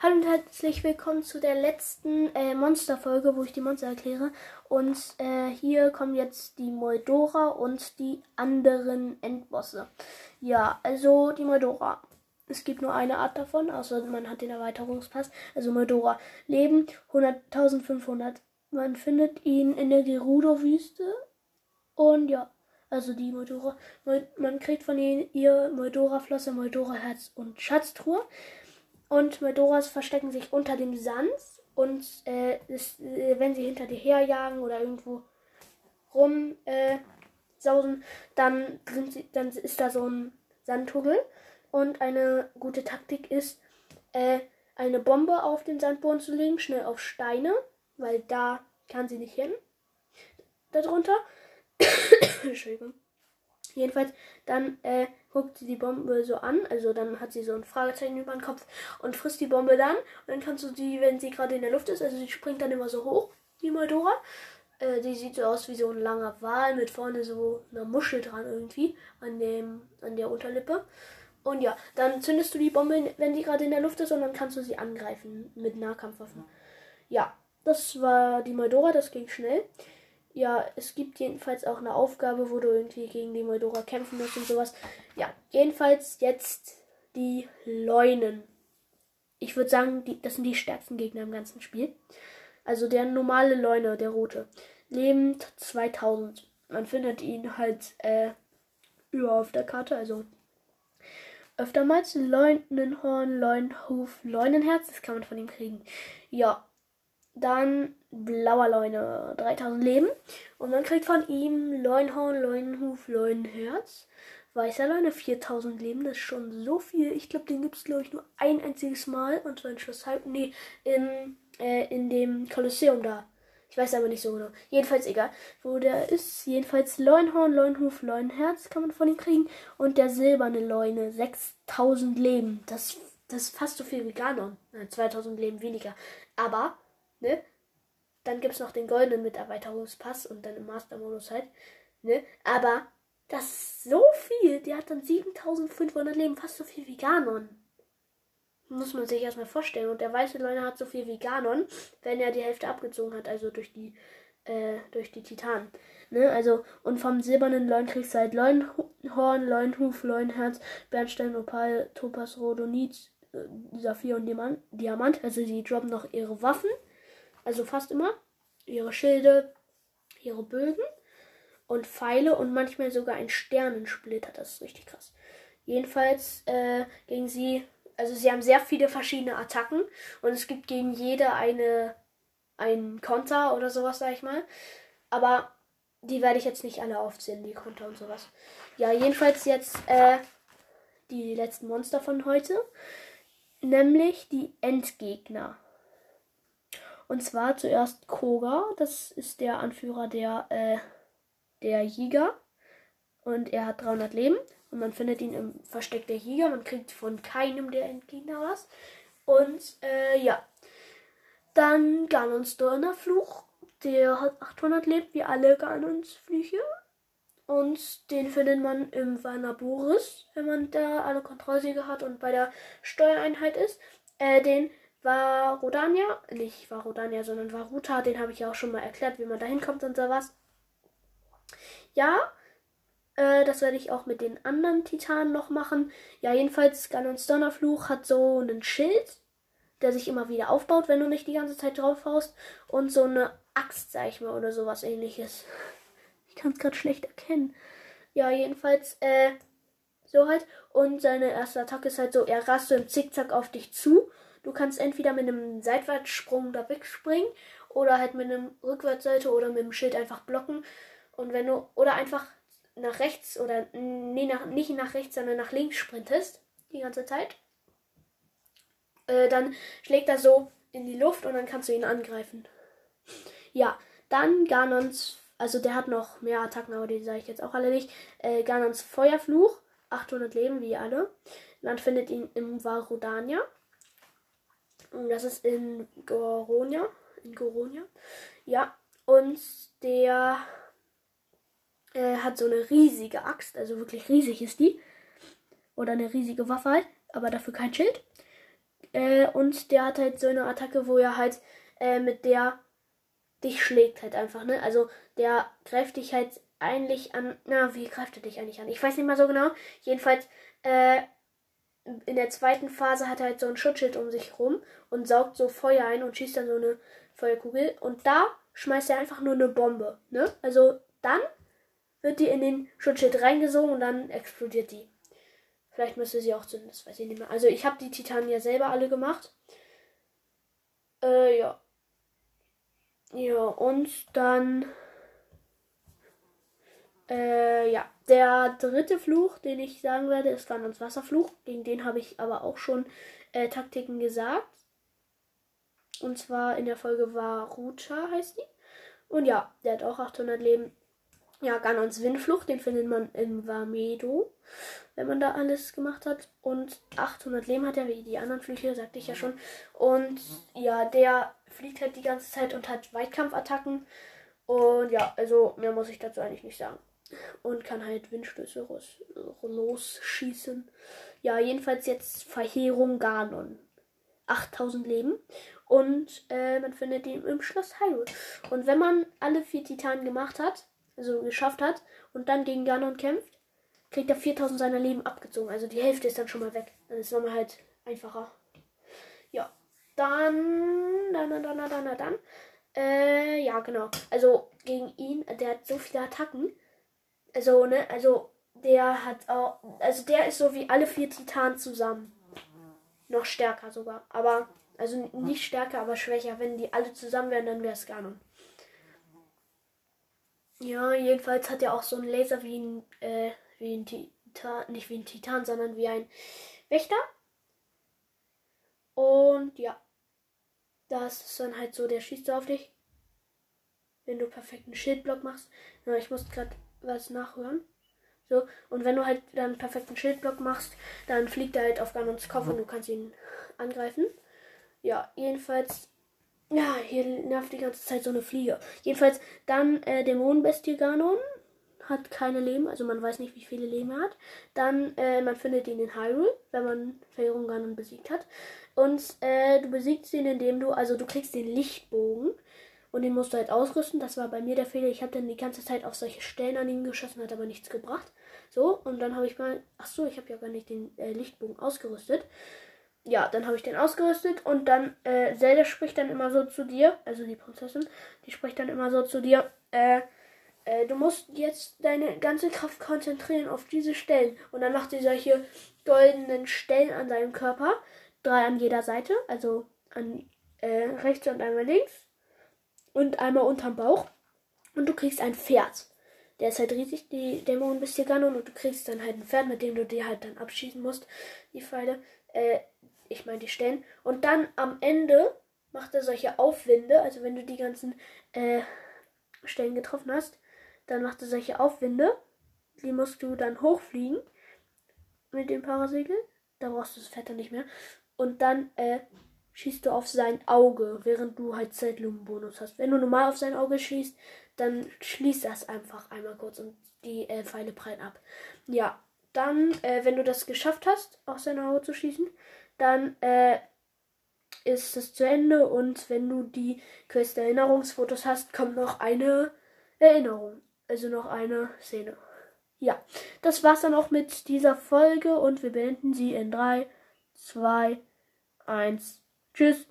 Hallo und herzlich willkommen zu der letzten äh, Monsterfolge, wo ich die Monster erkläre. Und äh, hier kommen jetzt die Moldora und die anderen Endbosse. Ja, also die Moldora. Es gibt nur eine Art davon, außer man hat den Erweiterungspass. Also Moldora. Leben 100.500. Man findet ihn in der Gerudo-Wüste. Und ja, also die Moldora. Man kriegt von ihr Moldora-Flosse, Moldora-Herz und Schatztruhe. Und Medoras verstecken sich unter dem Sand. Und äh, ist, äh, wenn sie hinter dir herjagen oder irgendwo rum äh, sausen, dann, sie, dann ist da so ein Sandhugel. Und eine gute Taktik ist, äh, eine Bombe auf den Sandboden zu legen, schnell auf Steine, weil da kann sie nicht hin. Darunter. Entschuldigung. Jedenfalls, dann äh, guckt sie die Bombe so an, also dann hat sie so ein Fragezeichen über den Kopf und frisst die Bombe dann. Und dann kannst du die, wenn sie gerade in der Luft ist, also sie springt dann immer so hoch, die Moldora. Äh, die sieht so aus wie so ein langer Wal mit vorne so einer Muschel dran irgendwie an dem, an der Unterlippe. Und ja, dann zündest du die Bombe, wenn die gerade in der Luft ist, und dann kannst du sie angreifen mit Nahkampfwaffen. Ja, das war die Moldora, das ging schnell ja, es gibt jedenfalls auch eine Aufgabe, wo du irgendwie gegen die Moldora kämpfen musst und sowas. Ja, jedenfalls jetzt die Leunen. Ich würde sagen, die, das sind die stärksten Gegner im ganzen Spiel. Also der normale Leune, der rote. Lebend 2000. Man findet ihn halt äh, überall auf der Karte, also öftermals Leunenhorn, Leunenhuf, Leunenherz, das kann man von ihm kriegen. Ja, dann blauer Leune, 3000 Leben. Und man kriegt von ihm Leunhorn, Leunenhuf, Leunenherz. Weißer Leune, 4000 Leben. Das ist schon so viel. Ich glaube, den gibt es, glaube ich, nur ein einziges Mal. Und zwar in Schloss Halb. Nee, in, äh, in dem Kolosseum da. Ich weiß aber nicht so genau. Jedenfalls egal, wo der ist. Jedenfalls Leunhorn, Leunhuf, Leunenherz kann man von ihm kriegen. Und der silberne Leune, 6000 Leben. Das, das ist fast so viel wie Ganon. 2000 Leben weniger. Aber ne? Dann gibt es noch den goldenen Miterweiterungspass und dann im Master-Modus halt, ne? Aber das ist so viel. Der hat dann 7500 Leben, fast so viel wie Ganon. Muss man sich erstmal vorstellen. Und der weiße Leune hat so viel wie Ganon, wenn er die Hälfte abgezogen hat, also durch die, äh, durch die Titanen. Ne? Also, und vom silbernen Leun kriegst du halt Leunhorn, Leunhuf, Leunherz, Bernstein, Opal, Topaz, Rhodonit, äh, Saphir und Diamant. Also, die droppen noch ihre Waffen also fast immer, ihre Schilde, ihre Bögen und Pfeile und manchmal sogar ein Sternensplitter. Das ist richtig krass. Jedenfalls äh, gegen sie, also sie haben sehr viele verschiedene Attacken und es gibt gegen jede eine ein Konter oder sowas, sag ich mal. Aber die werde ich jetzt nicht alle aufzählen, die Konter und sowas. Ja, jedenfalls jetzt äh, die letzten Monster von heute. Nämlich die Endgegner. Und zwar zuerst Koga, das ist der Anführer der, äh, der Jäger. Und er hat 300 Leben. Und man findet ihn im Versteck der Jäger. Man kriegt von keinem der Endgegner was. Und äh, ja. Dann Ganons Donnerfluch. Der hat 800 Leben, wie alle Ganons Flüche. Und den findet man im Vanaboris, wenn man da alle Kontrollsiege hat und bei der Steuereinheit ist. Äh, den war Rodania, nicht war Rodania, sondern war Ruta, den habe ich ja auch schon mal erklärt, wie man da hinkommt und sowas. Ja, äh, das werde ich auch mit den anderen Titanen noch machen. Ja, jedenfalls Ganons Donnerfluch hat so einen Schild, der sich immer wieder aufbaut, wenn du nicht die ganze Zeit drauf haust. Und so eine Axt, sag ich mal, oder sowas ähnliches. Ich kann es gerade schlecht erkennen. Ja, jedenfalls, äh, so halt. Und seine erste Attacke ist halt so, er rast so im Zickzack auf dich zu Du kannst entweder mit einem Seitwärtssprung da wegspringen oder halt mit einem Rückwärtsseite oder mit dem Schild einfach blocken. Und wenn du oder einfach nach rechts oder nee, nach, nicht nach rechts, sondern nach links sprintest die ganze Zeit, äh, dann schlägt er so in die Luft und dann kannst du ihn angreifen. Ja, dann Ganons, also der hat noch mehr Attacken, aber die sage ich jetzt auch alle nicht. Äh, Ganons Feuerfluch, 800 Leben wie alle. Man findet ihn im Varodania. Das ist in Goronia. In Goronia. Ja. Und der äh, hat so eine riesige Axt. Also wirklich riesig ist die. Oder eine riesige Waffe halt. Aber dafür kein Schild. Äh, und der hat halt so eine Attacke, wo er halt äh, mit der dich schlägt halt einfach, ne? Also der greift dich halt eigentlich an. Na, wie greift er dich eigentlich an? Ich weiß nicht mal so genau. Jedenfalls, äh, in der zweiten Phase hat er halt so ein Schutzschild um sich rum und saugt so Feuer ein und schießt dann so eine Feuerkugel. Und da schmeißt er einfach nur eine Bombe, ne? Also dann wird die in den Schutzschild reingesogen und dann explodiert die. Vielleicht müsste sie auch zünden, das weiß ich nicht mehr. Also ich habe die Titanen ja selber alle gemacht. Äh, ja. Ja, und dann. Äh. Der dritte Fluch, den ich sagen werde, ist Wanderns Wasserfluch. Gegen den habe ich aber auch schon äh, Taktiken gesagt. Und zwar in der Folge war Rucha, heißt die. Und ja, der hat auch 800 Leben. Ja, Ganons Windflucht, den findet man in Vamedo, wenn man da alles gemacht hat. Und 800 Leben hat er, wie die anderen Flüche, sagte ich ja schon. Und ja, der fliegt halt die ganze Zeit und hat Weitkampfattacken. Und ja, also mehr muss ich dazu eigentlich nicht sagen. Und kann halt Windstöße losschießen. Ja, jedenfalls jetzt Verheerung Ganon. 8000 Leben. Und äh, man findet ihn im Schloss Hyrule. Und wenn man alle vier Titanen gemacht hat, also geschafft hat und dann gegen Ganon kämpft, kriegt er 4000 seiner Leben abgezogen. Also die Hälfte ist dann schon mal weg. Dann ist es nochmal halt einfacher. Ja. Dann, dann, dann, dann, dann, dann, dann. Äh, ja, genau. Also gegen ihn, der hat so viele Attacken. Also, ne, also der hat auch, also der ist so wie alle vier Titanen zusammen. Noch stärker sogar. Aber, also nicht stärker, aber schwächer. Wenn die alle zusammen wären, dann wäre es Ganon. Ja, jedenfalls hat er auch so einen Laser wie ein, äh, wie ein Titan, nicht wie ein Titan, sondern wie ein Wächter. Und ja, das ist dann halt so, der schießt auf dich. Wenn du perfekten Schildblock machst. Ja, ich muss gerade was nachhören. So, und wenn du halt dann einen perfekten Schildblock machst, dann fliegt er halt auf Ganons Kopf und du kannst ihn angreifen. Ja, jedenfalls ja, hier nervt die ganze Zeit so eine Fliege. Jedenfalls dann äh, Dämonenbestie Ganon. Hat keine Leben, also man weiß nicht, wie viele Leben er hat. Dann, äh, man findet ihn in Hyrule, wenn man Verheerung Ganon besiegt hat. Und äh, du besiegst ihn, indem du, also du kriegst den Lichtbogen und den musst du halt ausrüsten. Das war bei mir der Fehler. Ich habe dann die ganze Zeit auf solche Stellen an ihm geschossen, hat aber nichts gebracht. So, und dann habe ich mal, ach so, ich habe ja gar nicht den äh, Lichtbogen ausgerüstet ja, dann habe ich den ausgerüstet und dann, äh, Zelda spricht dann immer so zu dir, also die Prinzessin, die spricht dann immer so zu dir, äh, äh, du musst jetzt deine ganze Kraft konzentrieren auf diese Stellen. Und dann macht sie solche goldenen Stellen an seinem Körper, drei an jeder Seite, also an äh, rechts und einmal links und einmal unterm Bauch. Und du kriegst ein Pferd. Der ist halt riesig, die Dämonen bis hier Ganon, und du kriegst dann halt ein Pferd, mit dem du dir halt dann abschießen musst, die Pfeile. Äh, ich meine die Stellen. Und dann am Ende macht er solche Aufwinde, also wenn du die ganzen äh, Stellen getroffen hast, dann macht er solche Aufwinde. Die musst du dann hochfliegen mit dem Parasegel. Da brauchst du das Fett dann nicht mehr. Und dann äh, schießt du auf sein Auge, während du halt Zeitlumenbonus hast. Wenn du normal auf sein Auge schießt, dann schließt das einfach einmal kurz und die äh, Pfeile prallen ab. Ja, dann, äh, wenn du das geschafft hast, auf sein Auge zu schießen, dann äh, ist es zu Ende und wenn du die Quest Erinnerungsfotos hast, kommt noch eine Erinnerung. Also noch eine Szene. Ja, das war's dann auch mit dieser Folge und wir beenden sie in 3, 2, 1. Tschüss.